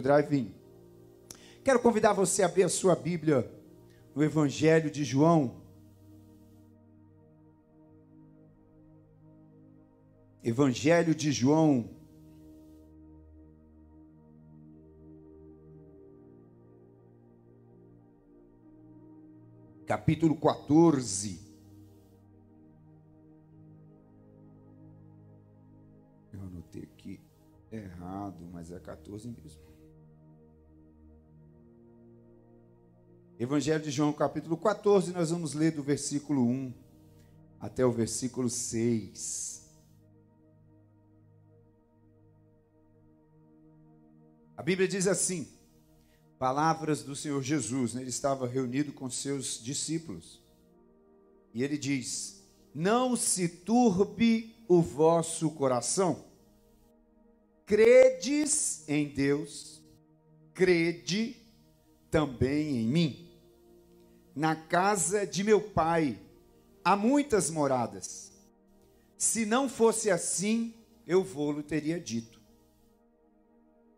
Drive-in. Quero convidar você a abrir a sua Bíblia no Evangelho de João. Evangelho de João. Capítulo 14. Eu anotei aqui errado, mas é 14 mesmo. Evangelho de João, capítulo 14, nós vamos ler do versículo 1 até o versículo 6. A Bíblia diz assim: palavras do Senhor Jesus, né? ele estava reunido com seus discípulos, e ele diz: Não se turbe o vosso coração, credes em Deus, crede também em mim. Na casa de meu pai há muitas moradas. Se não fosse assim, eu vou-lo teria dito.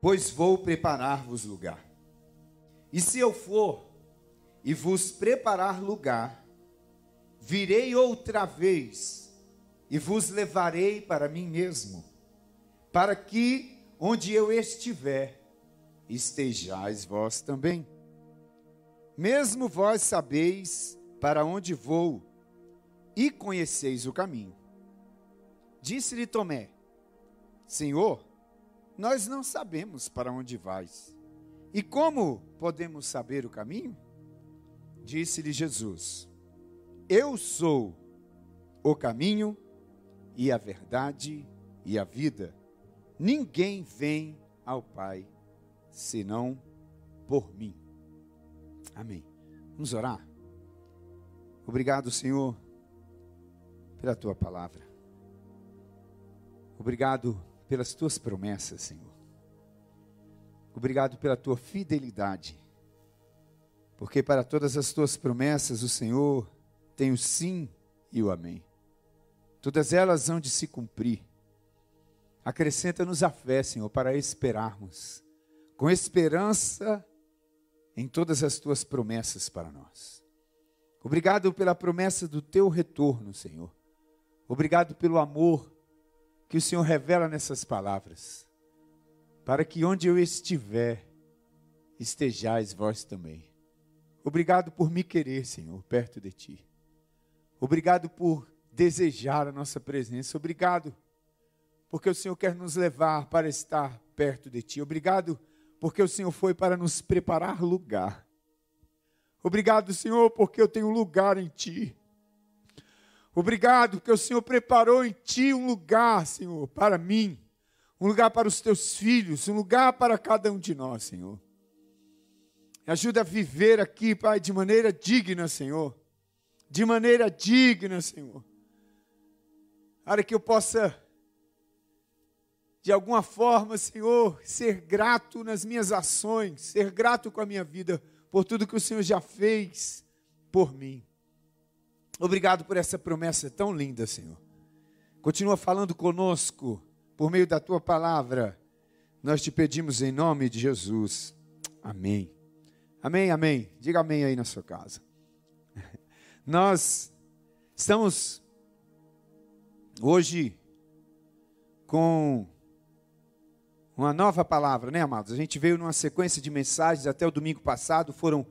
Pois vou preparar-vos lugar. E se eu for e vos preparar lugar, virei outra vez e vos levarei para mim mesmo, para que onde eu estiver, estejais vós também. Mesmo vós sabeis para onde vou e conheceis o caminho. Disse-lhe Tomé: Senhor, nós não sabemos para onde vais. E como podemos saber o caminho? Disse-lhe Jesus: Eu sou o caminho e a verdade e a vida. Ninguém vem ao Pai senão por mim. Amém. Vamos orar? Obrigado, Senhor, pela tua palavra. Obrigado pelas tuas promessas, Senhor. Obrigado pela tua fidelidade. Porque para todas as tuas promessas o Senhor tem o sim e o amém. Todas elas hão de se cumprir. Acrescenta-nos a fé, Senhor, para esperarmos com esperança em todas as tuas promessas para nós. Obrigado pela promessa do teu retorno, Senhor. Obrigado pelo amor que o Senhor revela nessas palavras, para que onde eu estiver, estejais vós também. Obrigado por me querer, Senhor, perto de ti. Obrigado por desejar a nossa presença. Obrigado porque o Senhor quer nos levar para estar perto de ti. Obrigado porque o Senhor foi para nos preparar lugar. Obrigado, Senhor, porque eu tenho lugar em Ti. Obrigado, porque o Senhor preparou em Ti um lugar, Senhor, para mim, um lugar para os Teus filhos, um lugar para cada um de nós, Senhor. Me ajuda a viver aqui, Pai, de maneira digna, Senhor. De maneira digna, Senhor. Para que eu possa de alguma forma, Senhor, ser grato nas minhas ações, ser grato com a minha vida por tudo que o Senhor já fez por mim. Obrigado por essa promessa tão linda, Senhor. Continua falando conosco por meio da tua palavra. Nós te pedimos em nome de Jesus. Amém. Amém, amém. Diga amém aí na sua casa. Nós estamos hoje com uma nova palavra, né, amados? A gente veio numa sequência de mensagens até o domingo passado, foram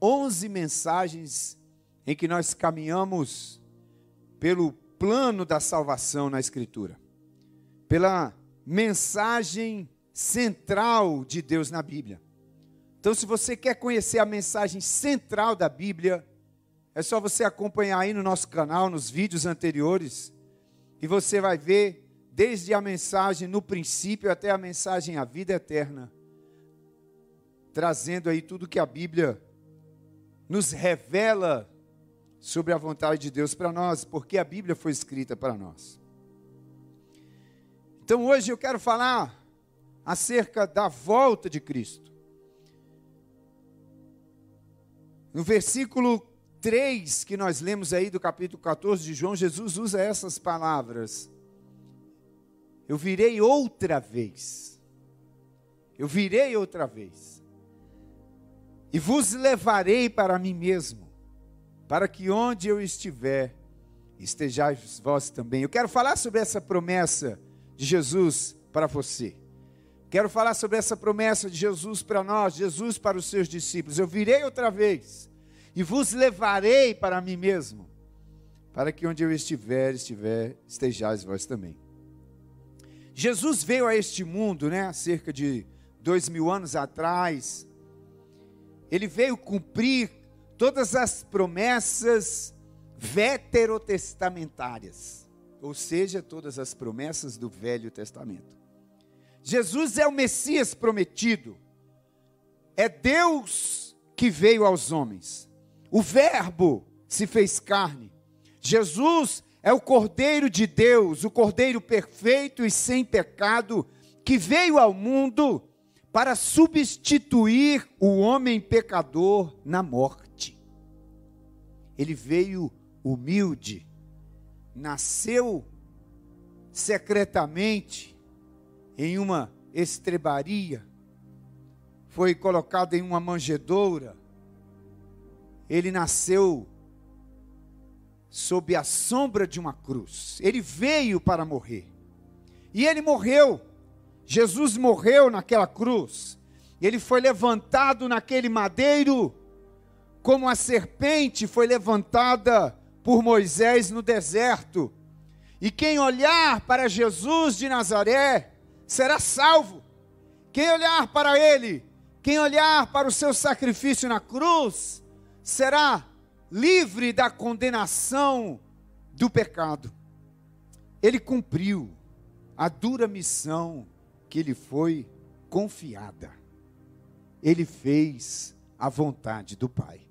11 mensagens em que nós caminhamos pelo plano da salvação na Escritura, pela mensagem central de Deus na Bíblia. Então, se você quer conhecer a mensagem central da Bíblia, é só você acompanhar aí no nosso canal, nos vídeos anteriores, e você vai ver desde a mensagem no princípio até a mensagem a vida eterna, trazendo aí tudo que a Bíblia nos revela sobre a vontade de Deus para nós, porque a Bíblia foi escrita para nós. Então hoje eu quero falar acerca da volta de Cristo. No versículo 3 que nós lemos aí do capítulo 14 de João, Jesus usa essas palavras: eu virei outra vez Eu virei outra vez. E vos levarei para mim mesmo, para que onde eu estiver, estejais vós também. Eu quero falar sobre essa promessa de Jesus para você. Quero falar sobre essa promessa de Jesus para nós, Jesus para os seus discípulos. Eu virei outra vez e vos levarei para mim mesmo, para que onde eu estiver, estiver, estejais vós também. Jesus veio a este mundo, né, cerca de dois mil anos atrás. Ele veio cumprir todas as promessas veterotestamentárias, ou seja, todas as promessas do Velho Testamento. Jesus é o Messias prometido. É Deus que veio aos homens. O Verbo se fez carne. Jesus é o Cordeiro de Deus, o Cordeiro perfeito e sem pecado, que veio ao mundo para substituir o homem pecador na morte. Ele veio humilde, nasceu secretamente, em uma estrebaria, foi colocado em uma manjedoura. Ele nasceu sob a sombra de uma cruz. Ele veio para morrer. E ele morreu. Jesus morreu naquela cruz. Ele foi levantado naquele madeiro, como a serpente foi levantada por Moisés no deserto. E quem olhar para Jesus de Nazaré, será salvo. Quem olhar para ele, quem olhar para o seu sacrifício na cruz, será livre da condenação do pecado. Ele cumpriu a dura missão que lhe foi confiada. Ele fez a vontade do Pai.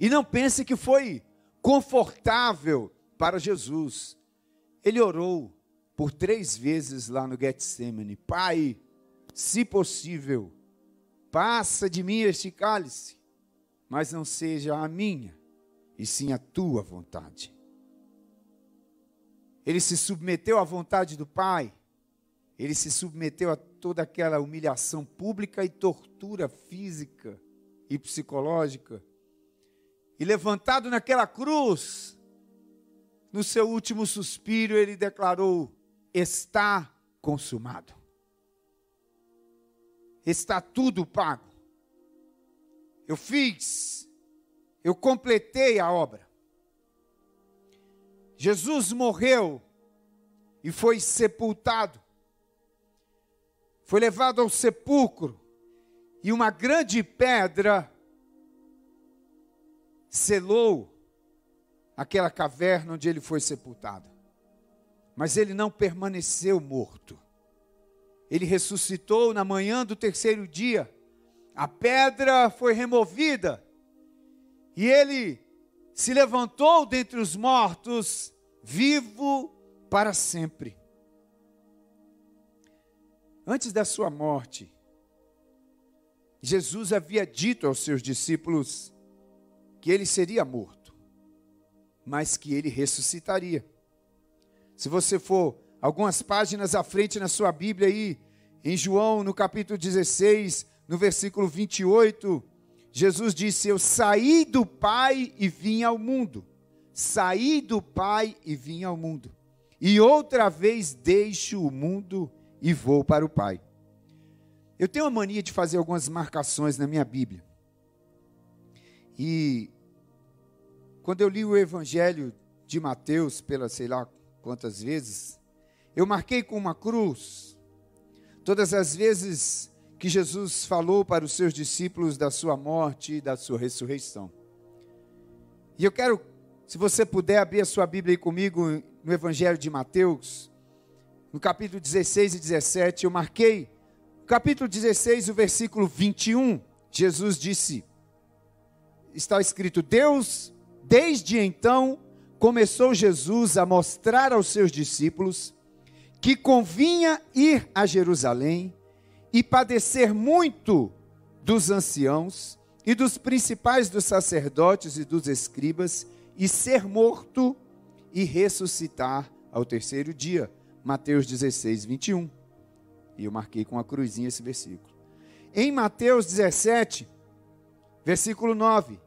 E não pense que foi confortável para Jesus. Ele orou por três vezes lá no Getsemane: Pai, se possível, passa de mim este cálice, mas não seja a minha, e sim a tua vontade. Ele se submeteu à vontade do Pai, ele se submeteu a toda aquela humilhação pública e tortura física e psicológica. E levantado naquela cruz, no seu último suspiro, ele declarou: está consumado. Está tudo pago. Eu fiz, eu completei a obra. Jesus morreu e foi sepultado. Foi levado ao sepulcro e uma grande pedra selou aquela caverna onde ele foi sepultado. Mas ele não permaneceu morto. Ele ressuscitou na manhã do terceiro dia. A pedra foi removida. E ele se levantou dentre os mortos, vivo para sempre. Antes da sua morte, Jesus havia dito aos seus discípulos que ele seria morto, mas que ele ressuscitaria. Se você for algumas páginas à frente na sua Bíblia aí, em João, no capítulo 16, no versículo 28, Jesus disse: Eu saí do Pai e vim ao mundo. Saí do Pai e vim ao mundo. E outra vez deixo o mundo e vou para o Pai. Eu tenho a mania de fazer algumas marcações na minha Bíblia. E quando eu li o Evangelho de Mateus, pela sei lá quantas vezes, eu marquei com uma cruz todas as vezes que Jesus falou para os seus discípulos da sua morte e da sua ressurreição. E eu quero, se você puder abrir a sua Bíblia aí comigo no Evangelho de Mateus, no capítulo 16 e 17, eu marquei, capítulo 16, o versículo 21, Jesus disse, está escrito: Deus, desde então, começou Jesus a mostrar aos seus discípulos que convinha ir a Jerusalém e padecer muito dos anciãos e dos principais dos sacerdotes e dos escribas e ser morto e ressuscitar ao terceiro dia. Mateus 16, 21. E eu marquei com a cruzinha esse versículo. Em Mateus 17, versículo 9: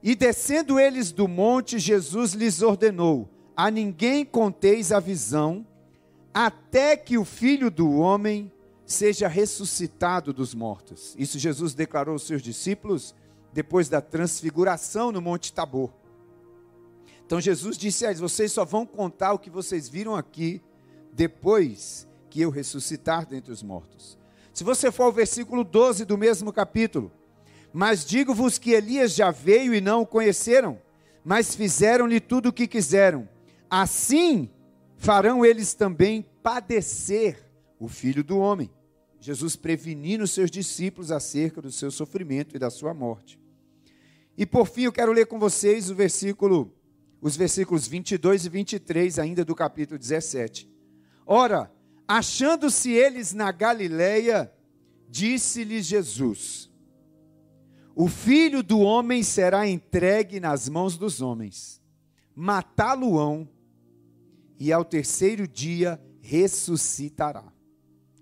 E descendo eles do monte, Jesus lhes ordenou: A ninguém conteis a visão, até que o filho do homem seja ressuscitado dos mortos. Isso Jesus declarou aos seus discípulos depois da transfiguração no Monte Tabor. Então Jesus disse a eles: Vocês só vão contar o que vocês viram aqui depois que eu ressuscitar dentre os mortos. Se você for ao versículo 12 do mesmo capítulo, mas digo-vos que Elias já veio e não o conheceram, mas fizeram-lhe tudo o que quiseram. Assim farão eles também padecer o filho do homem. Jesus prevenindo os seus discípulos acerca do seu sofrimento e da sua morte. E por fim, eu quero ler com vocês o versículo, os versículos 22 e 23 ainda do capítulo 17. Ora, achando-se eles na Galileia, disse-lhes Jesus: O filho do homem será entregue nas mãos dos homens, matá-lo-ão e ao terceiro dia ressuscitará.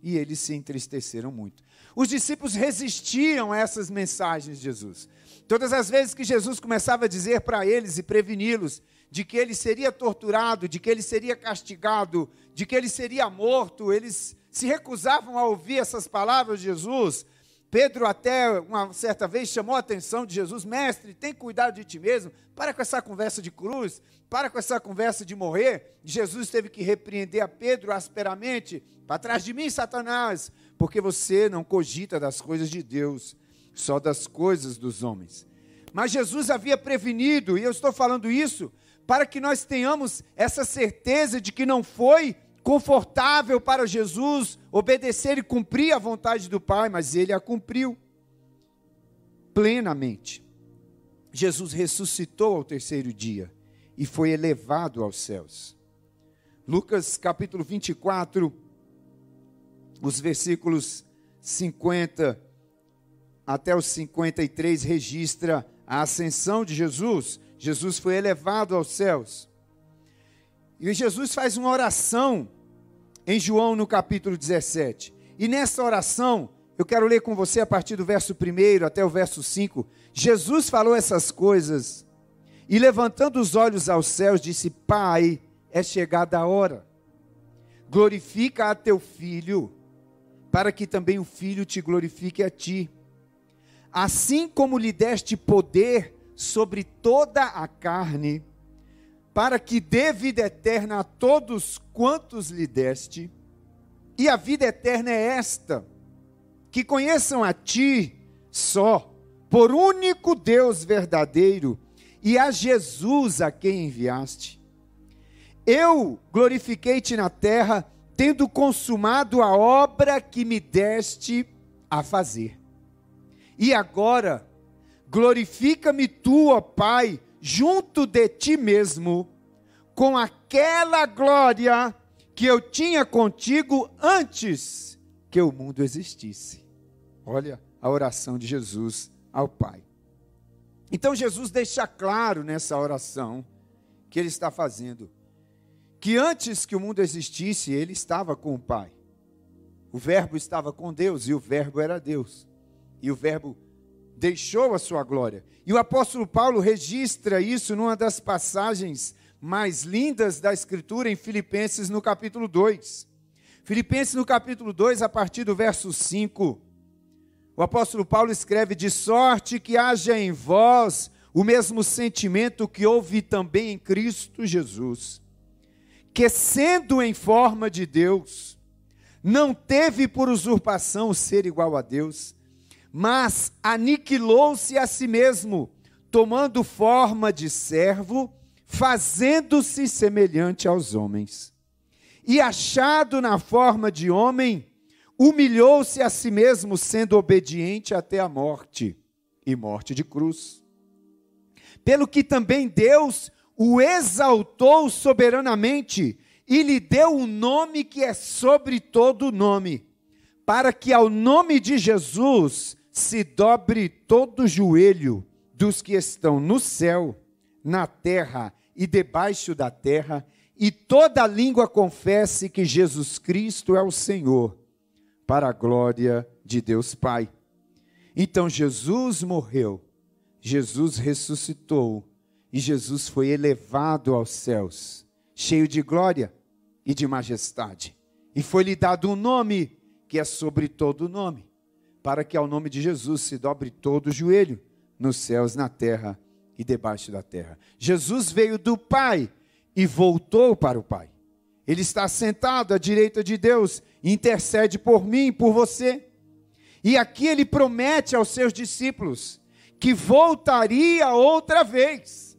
E eles se entristeceram muito. Os discípulos resistiam a essas mensagens de Jesus. Todas as vezes que Jesus começava a dizer para eles e preveni-los de que ele seria torturado, de que ele seria castigado, de que ele seria morto, eles se recusavam a ouvir essas palavras de Jesus. Pedro até uma certa vez chamou a atenção de Jesus, mestre, tem cuidado de ti mesmo, para com essa conversa de cruz, para com essa conversa de morrer. Jesus teve que repreender a Pedro asperamente, para trás de mim, Satanás, porque você não cogita das coisas de Deus, só das coisas dos homens. Mas Jesus havia prevenido, e eu estou falando isso para que nós tenhamos essa certeza de que não foi confortável para Jesus obedecer e cumprir a vontade do Pai, mas ele a cumpriu plenamente. Jesus ressuscitou ao terceiro dia e foi elevado aos céus. Lucas capítulo 24, os versículos 50 até os 53 registra a ascensão de Jesus. Jesus foi elevado aos céus. E Jesus faz uma oração em João no capítulo 17. E nessa oração, eu quero ler com você a partir do verso 1 até o verso 5. Jesus falou essas coisas e levantando os olhos aos céus, disse: Pai, é chegada a hora. Glorifica a teu filho, para que também o filho te glorifique a ti. Assim como lhe deste poder sobre toda a carne, para que dê vida eterna a todos quantos lhe deste. E a vida eterna é esta: que conheçam a ti só, por único Deus verdadeiro, e a Jesus a quem enviaste. Eu glorifiquei-te na terra, tendo consumado a obra que me deste a fazer. E agora, glorifica-me tu, ó Pai, junto de ti mesmo, com aquela glória que eu tinha contigo antes que o mundo existisse. Olha a oração de Jesus ao Pai. Então Jesus deixa claro nessa oração que ele está fazendo que antes que o mundo existisse, ele estava com o Pai. O Verbo estava com Deus e o Verbo era Deus. E o Verbo deixou a sua glória. E o apóstolo Paulo registra isso numa das passagens mais lindas da Escritura, em Filipenses, no capítulo 2. Filipenses, no capítulo 2, a partir do verso 5, o apóstolo Paulo escreve: De sorte que haja em vós o mesmo sentimento que houve também em Cristo Jesus, que sendo em forma de Deus, não teve por usurpação ser igual a Deus mas aniquilou-se a si mesmo, tomando forma de servo, fazendo-se semelhante aos homens. E achado na forma de homem, humilhou-se a si mesmo, sendo obediente até a morte e morte de cruz. Pelo que também Deus o exaltou soberanamente e lhe deu um nome que é sobre todo nome, para que ao nome de Jesus se dobre todo joelho dos que estão no céu, na terra e debaixo da terra, e toda língua confesse que Jesus Cristo é o Senhor, para a glória de Deus Pai. Então Jesus morreu, Jesus ressuscitou e Jesus foi elevado aos céus, cheio de glória e de majestade. E foi-lhe dado um nome que é sobre todo nome, para que ao nome de Jesus se dobre todo o joelho, nos céus, na terra e debaixo da terra. Jesus veio do Pai e voltou para o Pai. Ele está sentado à direita de Deus, intercede por mim, por você. E aqui ele promete aos seus discípulos que voltaria outra vez.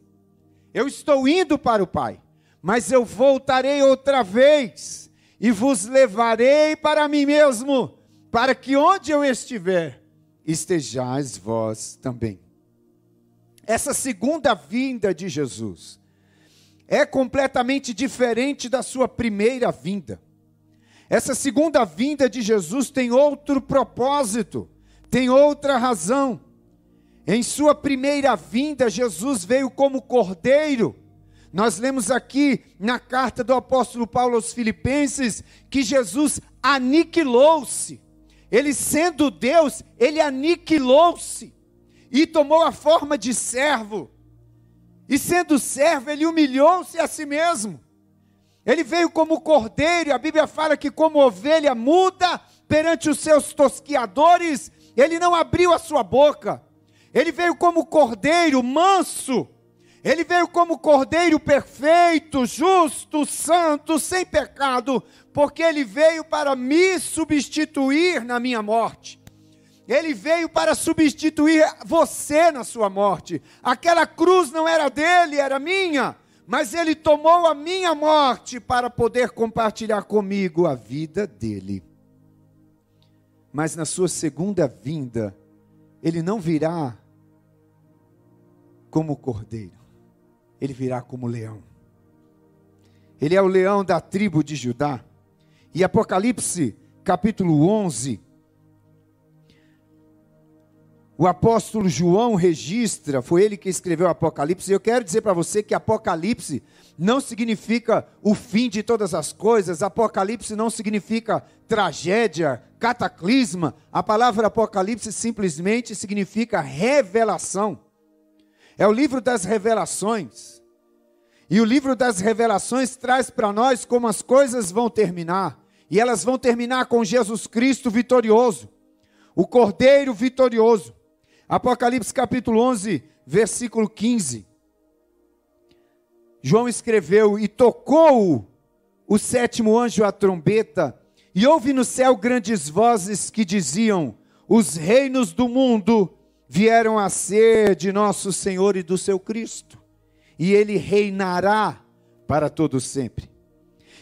Eu estou indo para o Pai, mas eu voltarei outra vez e vos levarei para mim mesmo, para que onde eu estiver, estejais vós também. Essa segunda vinda de Jesus é completamente diferente da sua primeira vinda. Essa segunda vinda de Jesus tem outro propósito, tem outra razão. Em sua primeira vinda, Jesus veio como cordeiro. Nós lemos aqui na carta do apóstolo Paulo aos Filipenses que Jesus aniquilou-se. Ele sendo Deus, ele aniquilou-se e tomou a forma de servo. E sendo servo, ele humilhou-se a si mesmo. Ele veio como cordeiro, e a Bíblia fala que, como ovelha muda perante os seus tosquiadores, ele não abriu a sua boca. Ele veio como cordeiro manso. Ele veio como cordeiro perfeito, justo, santo, sem pecado, porque ele veio para me substituir na minha morte. Ele veio para substituir você na sua morte. Aquela cruz não era dele, era minha. Mas ele tomou a minha morte para poder compartilhar comigo a vida dele. Mas na sua segunda vinda, ele não virá como cordeiro, ele virá como leão. Ele é o leão da tribo de Judá. E Apocalipse, capítulo 11, o apóstolo João registra, foi ele que escreveu o Apocalipse, eu quero dizer para você que Apocalipse não significa o fim de todas as coisas, Apocalipse não significa tragédia, cataclisma, a palavra Apocalipse simplesmente significa revelação. É o livro das revelações. E o livro das revelações traz para nós como as coisas vão terminar. E elas vão terminar com Jesus Cristo vitorioso, o Cordeiro vitorioso. Apocalipse capítulo 11, versículo 15. João escreveu: E tocou o sétimo anjo a trombeta, e houve no céu grandes vozes que diziam: Os reinos do mundo vieram a ser de nosso Senhor e do seu Cristo, e ele reinará para todo sempre.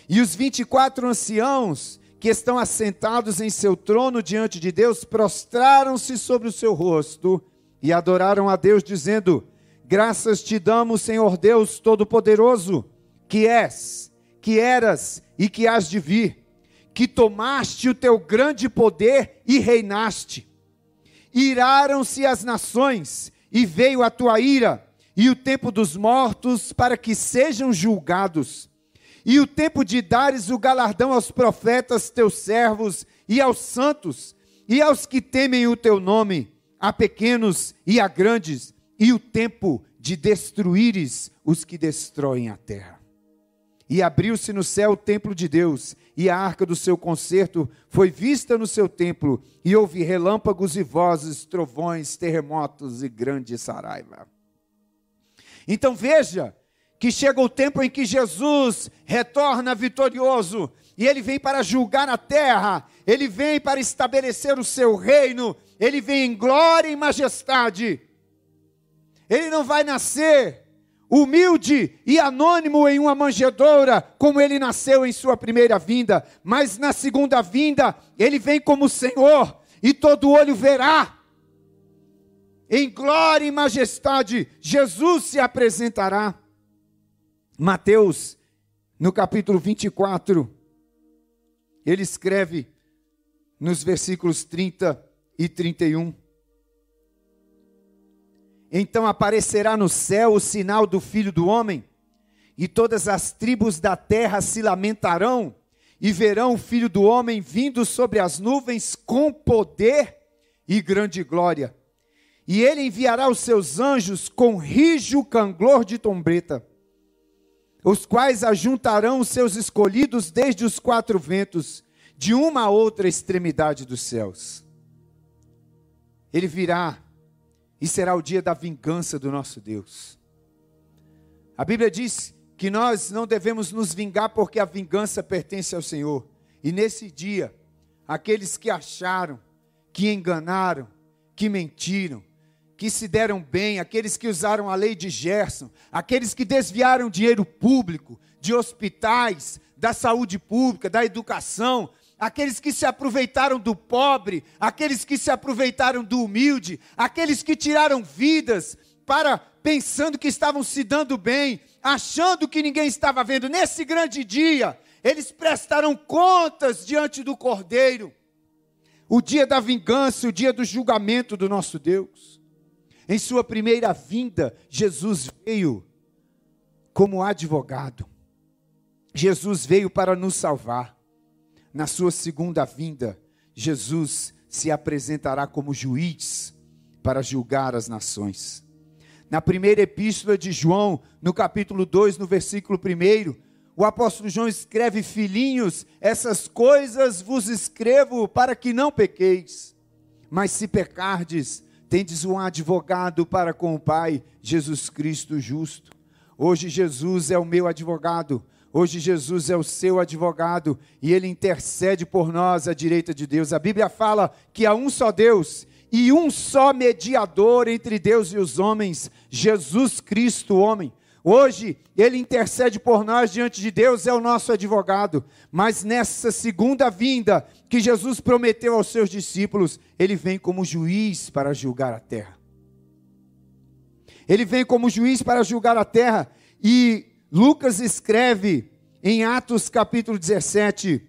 E os vinte e quatro anciãos que estão assentados em seu trono diante de Deus, prostraram-se sobre o seu rosto e adoraram a Deus, dizendo: Graças te damos, Senhor Deus Todo-Poderoso, que és, que eras e que hás de vir, que tomaste o teu grande poder e reinaste. Iraram-se as nações, e veio a tua ira, e o tempo dos mortos para que sejam julgados e o tempo de dares o galardão aos profetas, teus servos, e aos santos, e aos que temem o teu nome, a pequenos e a grandes, e o tempo de destruíres os que destroem a terra. E abriu-se no céu o templo de Deus, e a arca do seu concerto foi vista no seu templo, e houve relâmpagos e vozes, trovões, terremotos e grande saraiva. Então veja que chega o tempo em que Jesus retorna vitorioso e ele vem para julgar a terra, ele vem para estabelecer o seu reino, ele vem em glória e majestade. Ele não vai nascer humilde e anônimo em uma manjedoura, como ele nasceu em sua primeira vinda, mas na segunda vinda, ele vem como Senhor, e todo olho verá. Em glória e majestade, Jesus se apresentará. Mateus, no capítulo 24, ele escreve nos versículos 30 e 31. Então aparecerá no céu o sinal do Filho do Homem, e todas as tribos da terra se lamentarão, e verão o filho do homem vindo sobre as nuvens com poder e grande glória. E ele enviará os seus anjos com rijo canglor de trombeta, os quais ajuntarão os seus escolhidos desde os quatro ventos, de uma a outra extremidade dos céus. Ele virá e será o dia da vingança do nosso Deus. A Bíblia diz que nós não devemos nos vingar porque a vingança pertence ao Senhor. E nesse dia, aqueles que acharam, que enganaram, que mentiram, que se deram bem, aqueles que usaram a lei de Gerson, aqueles que desviaram dinheiro público, de hospitais, da saúde pública, da educação, aqueles que se aproveitaram do pobre, aqueles que se aproveitaram do humilde, aqueles que tiraram vidas para pensando que estavam se dando bem, achando que ninguém estava vendo. Nesse grande dia, eles prestarão contas diante do Cordeiro. O dia da vingança, o dia do julgamento do nosso Deus. Em sua primeira vinda, Jesus veio como advogado. Jesus veio para nos salvar. Na sua segunda vinda, Jesus se apresentará como juiz para julgar as nações. Na primeira epístola de João, no capítulo 2, no versículo 1, o apóstolo João escreve: Filhinhos, essas coisas vos escrevo para que não pequeis. Mas se pecardes, tendes um advogado para com o Pai, Jesus Cristo justo. Hoje Jesus é o meu advogado, hoje Jesus é o seu advogado e ele intercede por nós à direita de Deus. A Bíblia fala que há um só Deus e um só mediador entre Deus e os homens, Jesus Cristo, homem. Hoje, ele intercede por nós diante de Deus, é o nosso advogado. Mas nessa segunda vinda, que Jesus prometeu aos seus discípulos, ele vem como juiz para julgar a terra. Ele vem como juiz para julgar a terra. E Lucas escreve em Atos capítulo 17,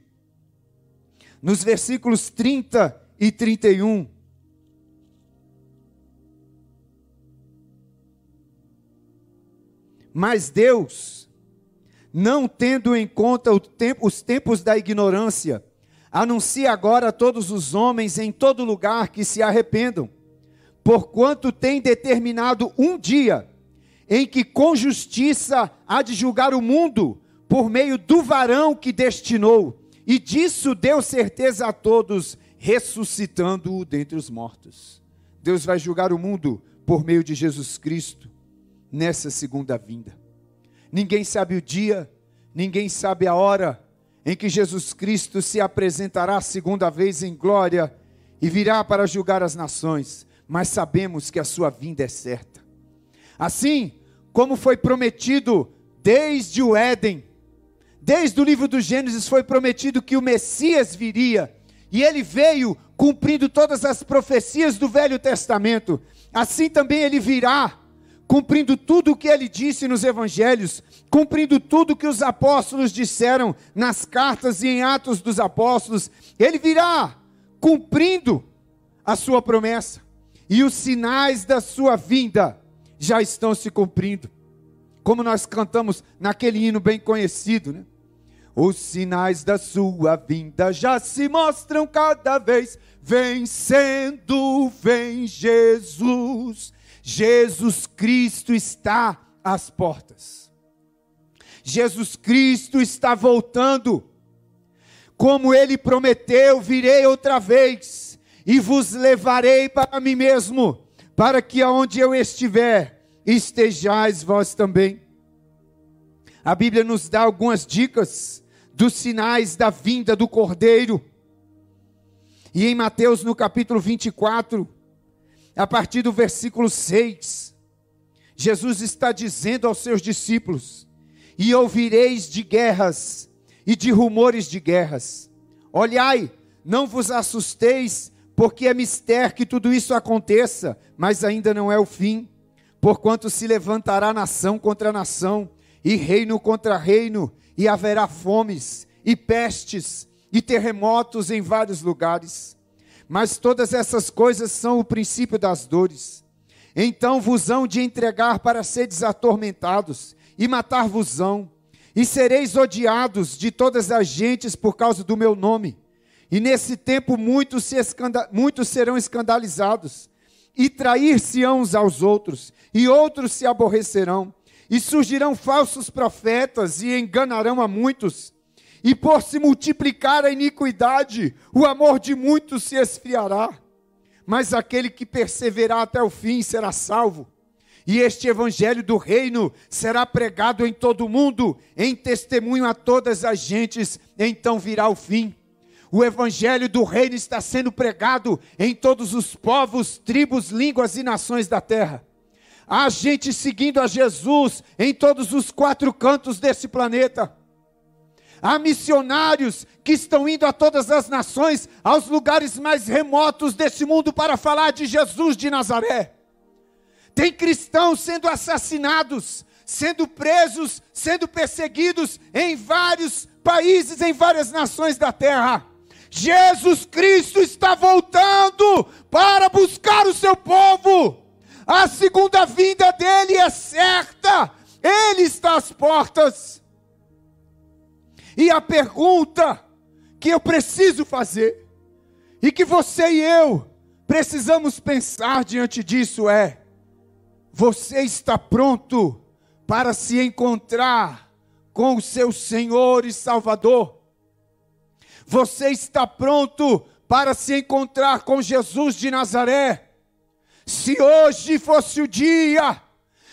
nos versículos 30 e 31. Mas Deus, não tendo em conta tempo, os tempos da ignorância, anuncia agora a todos os homens em todo lugar que se arrependam, porquanto tem determinado um dia em que com justiça há de julgar o mundo por meio do varão que destinou, e disso deu certeza a todos, ressuscitando-o dentre os mortos. Deus vai julgar o mundo por meio de Jesus Cristo nessa segunda vinda. Ninguém sabe o dia, ninguém sabe a hora em que Jesus Cristo se apresentará segunda vez em glória e virá para julgar as nações, mas sabemos que a sua vinda é certa. Assim como foi prometido desde o Éden, desde o livro do Gênesis foi prometido que o Messias viria, e ele veio cumprindo todas as profecias do Velho Testamento. Assim também ele virá cumprindo tudo o que ele disse nos evangelhos, cumprindo tudo o que os apóstolos disseram nas cartas e em Atos dos Apóstolos, ele virá cumprindo a sua promessa. E os sinais da sua vinda já estão se cumprindo. Como nós cantamos naquele hino bem conhecido, né? Os sinais da sua vinda já se mostram cada vez vencendo, vem Jesus Jesus Cristo está às portas. Jesus Cristo está voltando. Como ele prometeu, virei outra vez e vos levarei para mim mesmo, para que aonde eu estiver, estejais vós também. A Bíblia nos dá algumas dicas dos sinais da vinda do Cordeiro. E em Mateus, no capítulo 24, a partir do versículo 6, Jesus está dizendo aos seus discípulos: E ouvireis de guerras e de rumores de guerras. Olhai, não vos assusteis, porque é mistério que tudo isso aconteça, mas ainda não é o fim. Porquanto se levantará nação contra nação, e reino contra reino, e haverá fomes, e pestes, e terremotos em vários lugares mas todas essas coisas são o princípio das dores. Então vos hão de entregar para seres atormentados, e matar-vos-ão, e sereis odiados de todas as gentes por causa do meu nome. E nesse tempo muitos, se muitos serão escandalizados, e trair-se-ão uns aos outros, e outros se aborrecerão, e surgirão falsos profetas e enganarão a muitos. E por se multiplicar a iniquidade, o amor de muitos se esfriará. Mas aquele que perseverar até o fim será salvo. E este evangelho do reino será pregado em todo o mundo, em testemunho a todas as gentes, então virá o fim. O evangelho do reino está sendo pregado em todos os povos, tribos, línguas e nações da terra. Há gente seguindo a Jesus em todos os quatro cantos desse planeta. Há missionários que estão indo a todas as nações, aos lugares mais remotos desse mundo para falar de Jesus de Nazaré. Tem cristãos sendo assassinados, sendo presos, sendo perseguidos em vários países, em várias nações da terra. Jesus Cristo está voltando para buscar o seu povo. A segunda vinda dele é certa. Ele está às portas. E a pergunta que eu preciso fazer, e que você e eu precisamos pensar diante disso é: você está pronto para se encontrar com o seu Senhor e Salvador? Você está pronto para se encontrar com Jesus de Nazaré? Se hoje fosse o dia,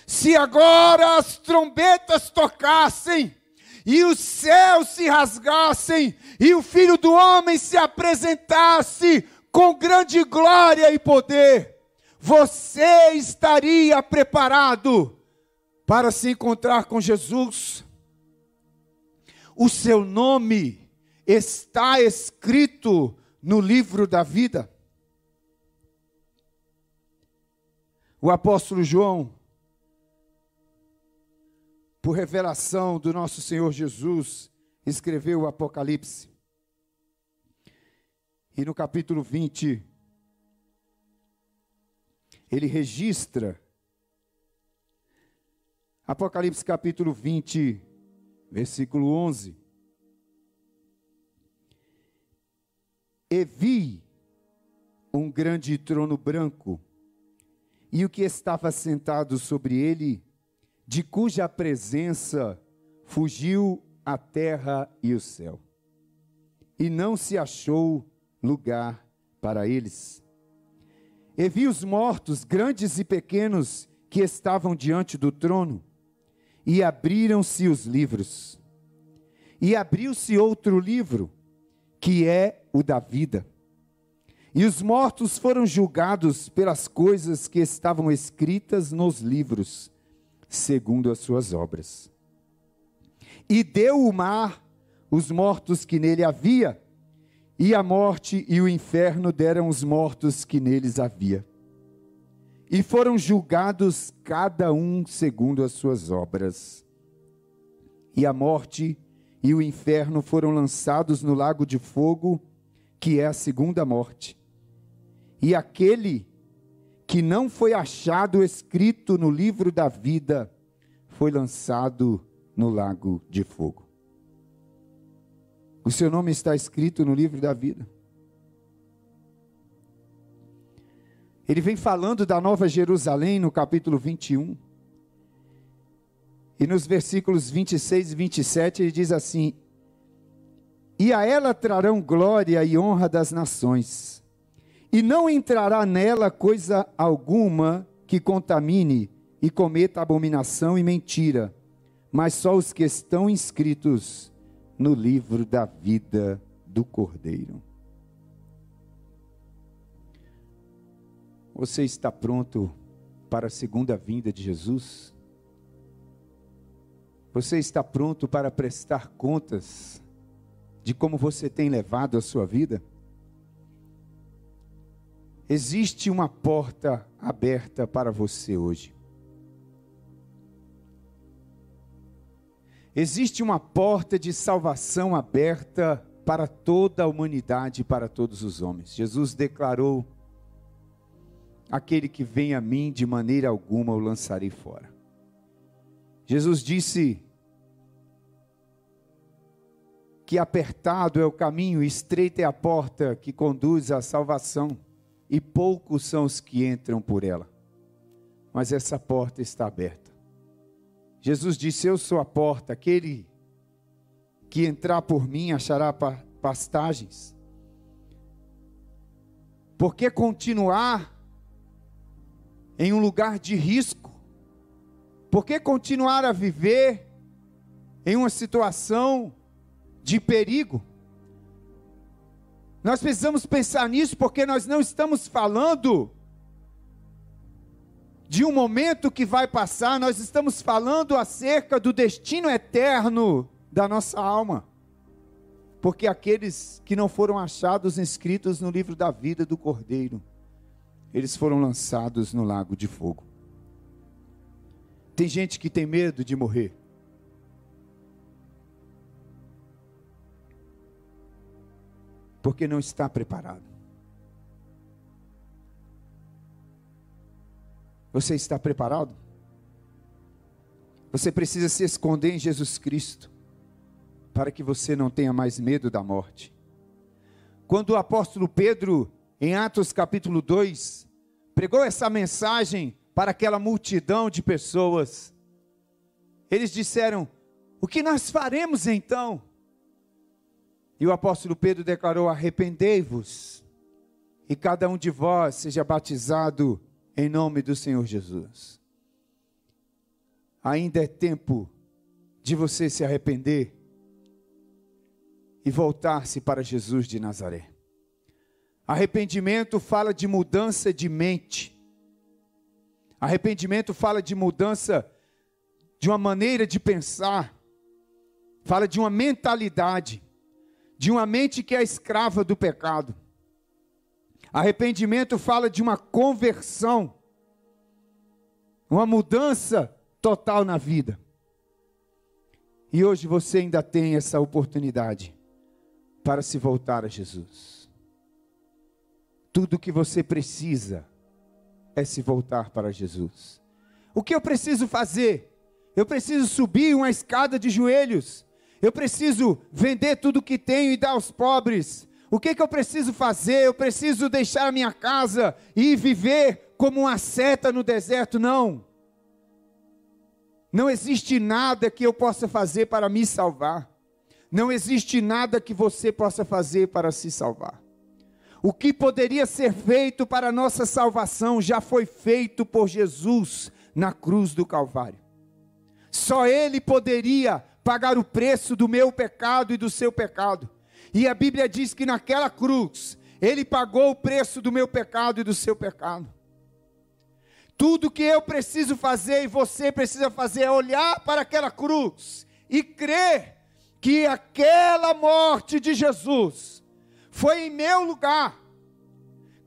se agora as trombetas tocassem, e os céus se rasgassem, e o Filho do Homem se apresentasse com grande glória e poder, você estaria preparado para se encontrar com Jesus? O seu nome está escrito no livro da vida? O apóstolo João, por revelação do nosso Senhor Jesus, escreveu o Apocalipse. E no capítulo 20, ele registra Apocalipse capítulo 20, versículo 11. E vi um grande trono branco, e o que estava sentado sobre ele, de cuja presença fugiu a terra e o céu, e não se achou lugar para eles. E vi os mortos, grandes e pequenos, que estavam diante do trono, e abriram-se os livros. E abriu-se outro livro, que é o da vida. E os mortos foram julgados pelas coisas que estavam escritas nos livros, segundo as suas obras. E deu o mar os mortos que nele havia, e a morte e o inferno deram os mortos que neles havia. E foram julgados cada um segundo as suas obras. E a morte e o inferno foram lançados no lago de fogo, que é a segunda morte. E aquele que não foi achado escrito no livro da vida foi lançado no lago de fogo. O seu nome está escrito no livro da vida. Ele vem falando da Nova Jerusalém no capítulo 21. E nos versículos 26 e 27 ele diz assim: E a ela trarão glória e honra das nações, e não entrará nela coisa alguma que contamine e cometa abominação e mentira, mas só os que estão inscritos no livro da vida do Cordeiro. Você está pronto para a segunda vinda de Jesus? Você está pronto para prestar contas de como você tem levado a sua vida? Existe uma porta aberta para você hoje. Existe uma porta de salvação aberta para toda a humanidade e para todos os homens. Jesus declarou: Aquele que vem a mim, de maneira alguma o lançarei fora. Jesus disse que apertado é o caminho, estreita é a porta que conduz à salvação, e poucos são os que entram por ela. Mas essa porta está aberta. Jesus disse: Eu sou a porta, aquele que entrar por mim achará pastagens. Por que continuar em um lugar de risco? Por que continuar a viver em uma situação de perigo? Nós precisamos pensar nisso porque nós não estamos falando de um momento que vai passar, nós estamos falando acerca do destino eterno da nossa alma. Porque aqueles que não foram achados inscritos no livro da vida do Cordeiro, eles foram lançados no lago de fogo. Tem gente que tem medo de morrer. Porque não está preparado. Você está preparado? Você precisa se esconder em Jesus Cristo, para que você não tenha mais medo da morte. Quando o apóstolo Pedro, em Atos capítulo 2, pregou essa mensagem para aquela multidão de pessoas. Eles disseram: O que nós faremos então? E o apóstolo Pedro declarou: Arrependei-vos, e cada um de vós seja batizado em nome do Senhor Jesus. Ainda é tempo de você se arrepender e voltar-se para Jesus de Nazaré. Arrependimento fala de mudança de mente. Arrependimento fala de mudança de uma maneira de pensar, fala de uma mentalidade, de uma mente que é escrava do pecado. Arrependimento fala de uma conversão, uma mudança total na vida. E hoje você ainda tem essa oportunidade para se voltar a Jesus. Tudo que você precisa é se voltar para Jesus. O que eu preciso fazer? Eu preciso subir uma escada de joelhos. Eu preciso vender tudo que tenho e dar aos pobres. O que, que eu preciso fazer? Eu preciso deixar a minha casa e viver como uma seta no deserto? Não. Não existe nada que eu possa fazer para me salvar. Não existe nada que você possa fazer para se salvar. O que poderia ser feito para a nossa salvação já foi feito por Jesus na cruz do Calvário. Só Ele poderia pagar o preço do meu pecado e do seu pecado. E a Bíblia diz que naquela cruz, Ele pagou o preço do meu pecado e do seu pecado. Tudo que eu preciso fazer e você precisa fazer é olhar para aquela cruz e crer que aquela morte de Jesus foi em meu lugar.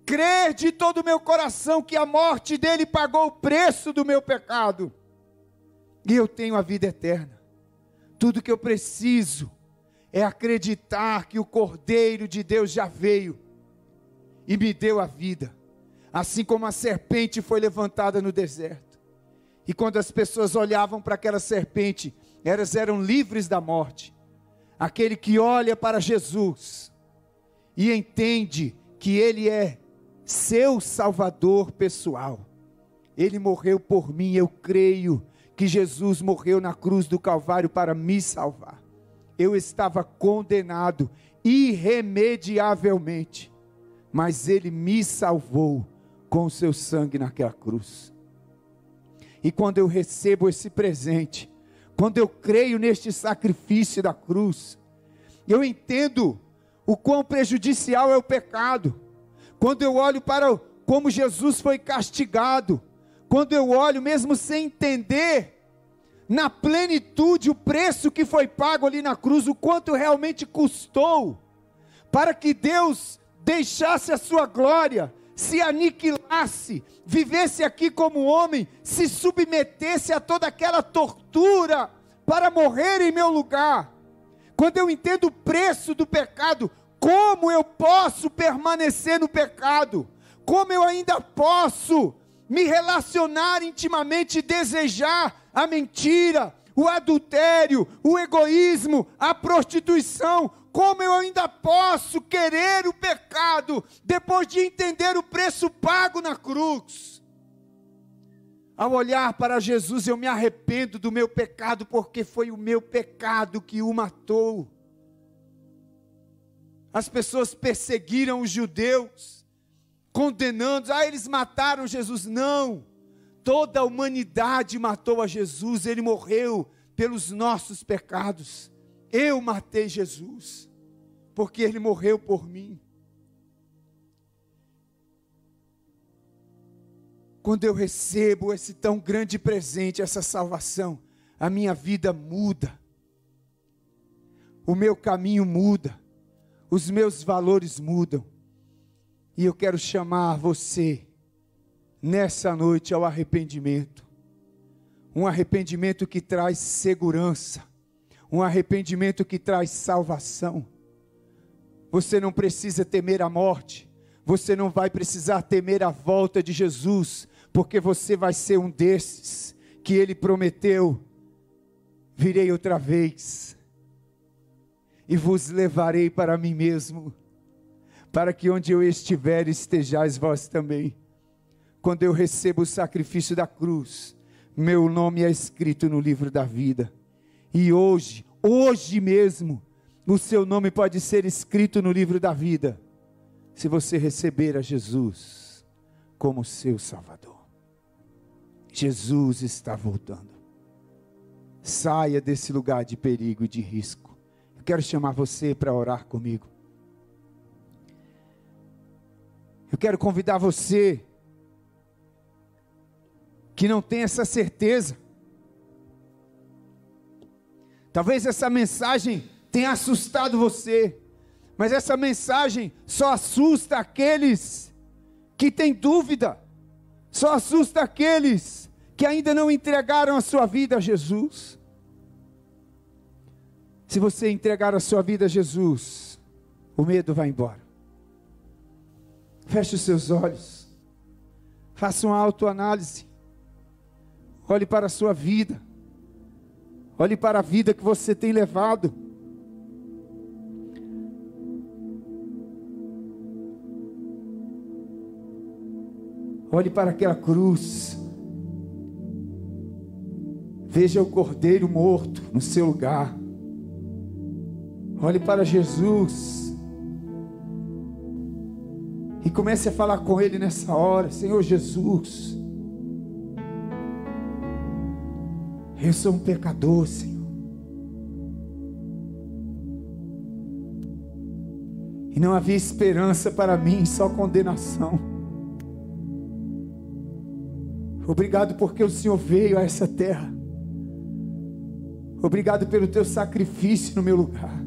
Crer de todo o meu coração que a morte dele pagou o preço do meu pecado. E eu tenho a vida eterna. Tudo que eu preciso é acreditar que o Cordeiro de Deus já veio e me deu a vida. Assim como a serpente foi levantada no deserto. E quando as pessoas olhavam para aquela serpente, elas eram livres da morte. Aquele que olha para Jesus e entende que Ele é seu Salvador pessoal. Ele morreu por mim, eu creio que Jesus morreu na cruz do Calvário para me salvar. Eu estava condenado irremediavelmente, mas Ele me salvou com o seu sangue naquela cruz. E quando eu recebo esse presente, quando eu creio neste sacrifício da cruz, eu entendo o quão prejudicial é o pecado. Quando eu olho para como Jesus foi castigado, quando eu olho mesmo sem entender na plenitude o preço que foi pago ali na cruz, o quanto realmente custou para que Deus deixasse a sua glória, se aniquilasse, vivesse aqui como homem, se submetesse a toda aquela tortura para morrer em meu lugar. Quando eu entendo o preço do pecado, como eu posso permanecer no pecado? Como eu ainda posso me relacionar intimamente desejar a mentira, o adultério, o egoísmo, a prostituição. Como eu ainda posso querer o pecado depois de entender o preço pago na cruz? Ao olhar para Jesus, eu me arrependo do meu pecado, porque foi o meu pecado que o matou. As pessoas perseguiram os judeus, condenando, ah, eles mataram Jesus. Não, toda a humanidade matou a Jesus, ele morreu pelos nossos pecados. Eu matei Jesus, porque ele morreu por mim. Quando eu recebo esse tão grande presente, essa salvação, a minha vida muda, o meu caminho muda os meus valores mudam. E eu quero chamar você nessa noite ao arrependimento. Um arrependimento que traz segurança, um arrependimento que traz salvação. Você não precisa temer a morte, você não vai precisar temer a volta de Jesus, porque você vai ser um desses que ele prometeu: virei outra vez e vos levarei para mim mesmo, para que onde eu estiver estejais vós também. Quando eu recebo o sacrifício da cruz, meu nome é escrito no livro da vida. E hoje, hoje mesmo, o seu nome pode ser escrito no livro da vida, se você receber a Jesus como seu Salvador. Jesus está voltando. Saia desse lugar de perigo e de risco quero chamar você para orar comigo. Eu quero convidar você que não tem essa certeza. Talvez essa mensagem tenha assustado você, mas essa mensagem só assusta aqueles que têm dúvida, só assusta aqueles que ainda não entregaram a sua vida a Jesus. Se você entregar a sua vida a Jesus, o medo vai embora. Feche os seus olhos. Faça uma autoanálise. Olhe para a sua vida. Olhe para a vida que você tem levado. Olhe para aquela cruz. Veja o cordeiro morto no seu lugar. Olhe para Jesus. E comece a falar com Ele nessa hora, Senhor Jesus. Eu sou um pecador, Senhor. E não havia esperança para mim, só condenação. Obrigado porque o Senhor veio a essa terra. Obrigado pelo teu sacrifício no meu lugar.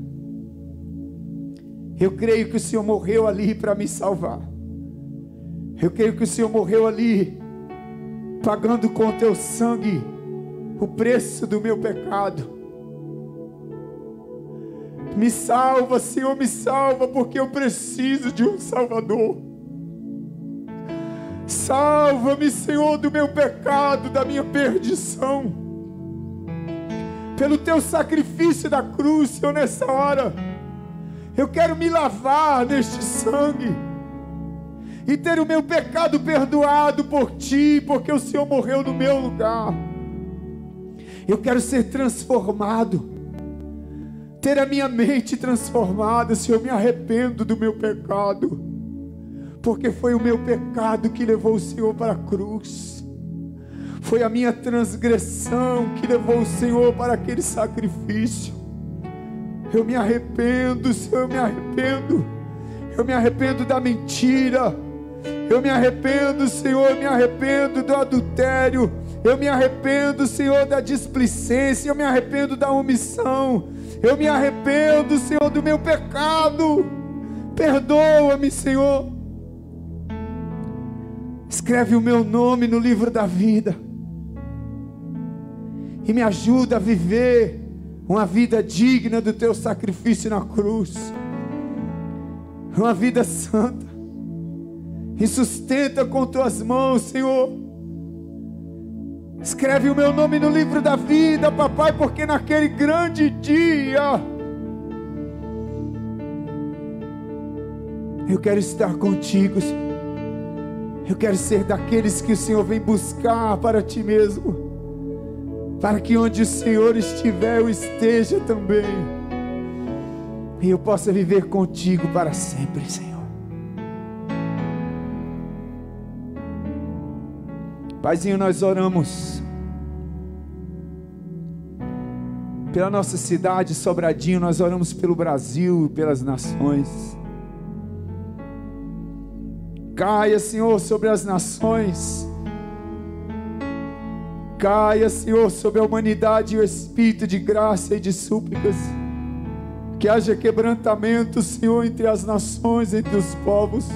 Eu creio que o Senhor morreu ali para me salvar. Eu creio que o Senhor morreu ali, pagando com o teu sangue o preço do meu pecado. Me salva, Senhor, me salva, porque eu preciso de um Salvador. Salva-me, Senhor, do meu pecado, da minha perdição. Pelo teu sacrifício da cruz, Senhor, nessa hora. Eu quero me lavar neste sangue e ter o meu pecado perdoado por ti, porque o Senhor morreu no meu lugar. Eu quero ser transformado, ter a minha mente transformada. Senhor, eu me arrependo do meu pecado, porque foi o meu pecado que levou o Senhor para a cruz. Foi a minha transgressão que levou o Senhor para aquele sacrifício. Eu me arrependo, Senhor, eu me arrependo. Eu me arrependo da mentira. Eu me arrependo, Senhor, eu me arrependo do adultério. Eu me arrependo, Senhor, da displicência. Eu me arrependo da omissão. Eu me arrependo, Senhor, do meu pecado. Perdoa-me, Senhor. Escreve o meu nome no livro da vida. E me ajuda a viver uma vida digna do teu sacrifício na cruz, uma vida santa, e sustenta com tuas mãos, Senhor, Escreve o meu nome no livro da vida, papai, porque naquele grande dia eu quero estar contigo. Eu quero ser daqueles que o Senhor vem buscar para ti mesmo, para que onde o Senhor estiver eu esteja também, e eu possa viver contigo para sempre, Senhor. Paizinho, nós oramos pela nossa cidade, Sobradinho, nós oramos pelo Brasil e pelas nações. Caia, Senhor, sobre as nações. Caia, Senhor, sobre a humanidade o espírito de graça e de súplicas. Que haja quebrantamento, Senhor, entre as nações, entre os povos.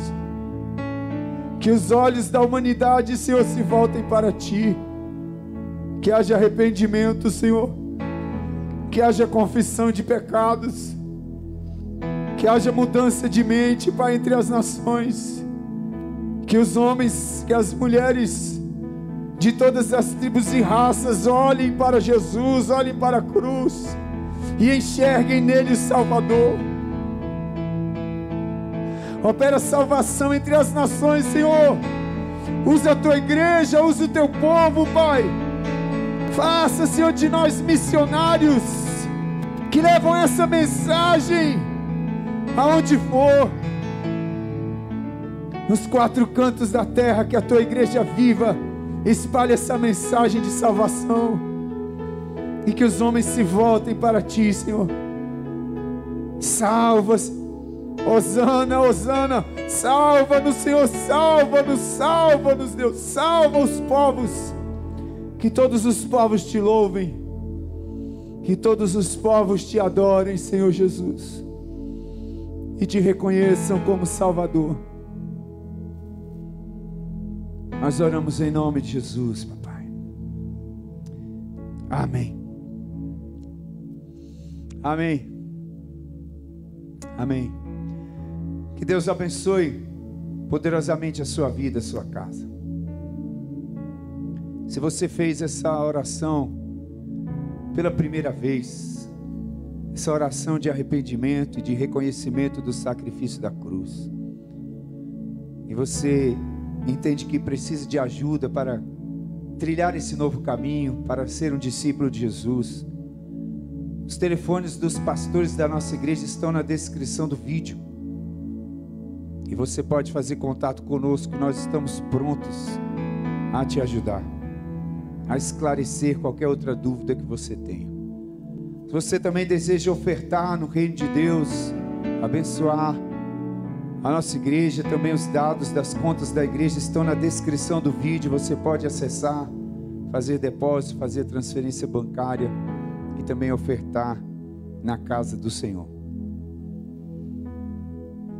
Que os olhos da humanidade, Senhor, se voltem para Ti. Que haja arrependimento, Senhor. Que haja confissão de pecados. Que haja mudança de mente, Pai, entre as nações. Que os homens, que as mulheres de todas as tribos e raças olhem para Jesus, olhem para a cruz e enxerguem nele o Salvador Opera salvação entre as nações, Senhor. Usa a tua igreja, usa o teu povo, Pai. Faça, Senhor, de nós missionários que levam essa mensagem aonde for. Nos quatro cantos da terra, que a tua igreja viva, espalhe essa mensagem de salvação. E que os homens se voltem para ti, Senhor. Salva, Senhor Osana, Osana, salva-nos, Senhor, salva-nos, salva-nos, Deus, salva os povos, que todos os povos te louvem, que todos os povos te adorem, Senhor Jesus, e te reconheçam como Salvador. Nós oramos em nome de Jesus, papai. Amém. Amém. Amém. Que Deus abençoe poderosamente a sua vida, a sua casa. Se você fez essa oração pela primeira vez, essa oração de arrependimento e de reconhecimento do sacrifício da cruz, e você entende que precisa de ajuda para trilhar esse novo caminho, para ser um discípulo de Jesus, os telefones dos pastores da nossa igreja estão na descrição do vídeo. E você pode fazer contato conosco, nós estamos prontos a te ajudar, a esclarecer qualquer outra dúvida que você tenha. Se você também deseja ofertar no reino de Deus, abençoar a nossa igreja, também os dados das contas da igreja estão na descrição do vídeo, você pode acessar, fazer depósito, fazer transferência bancária e também ofertar na casa do Senhor.